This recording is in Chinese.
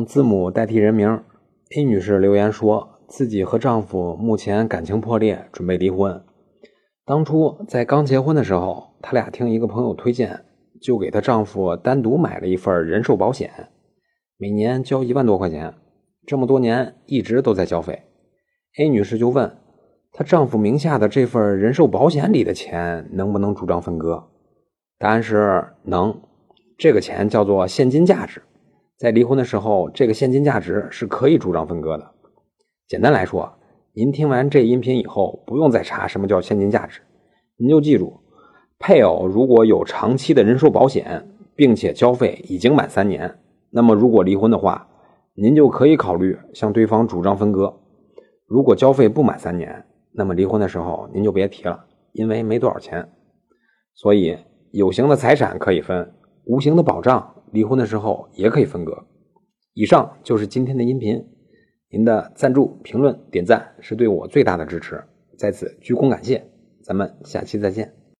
用字母代替人名，A 女士留言说自己和丈夫目前感情破裂，准备离婚。当初在刚结婚的时候，她俩听一个朋友推荐，就给她丈夫单独买了一份人寿保险，每年交一万多块钱，这么多年一直都在交费。A 女士就问她丈夫名下的这份人寿保险里的钱能不能主张分割？答案是能，这个钱叫做现金价值，在离婚的时候，这个现金价值是可以主张分割的。简单来说，您听完这音频以后，不用再查什么叫现金价值，您就记住，配偶如果有长期的人寿保险，并且交费已经满三年，那么如果离婚的话，您就可以考虑向对方主张分割。如果交费不满三年，那么离婚的时候您就别提了，因为没多少钱。所以有形的财产可以分，无形的保障，离婚的时候也可以分割。以上就是今天的音频，您的赞助、评论、点赞是对我最大的支持，在此鞠躬感谢。咱们下期再见。